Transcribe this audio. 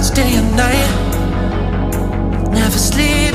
thoughts day and night. Never sleep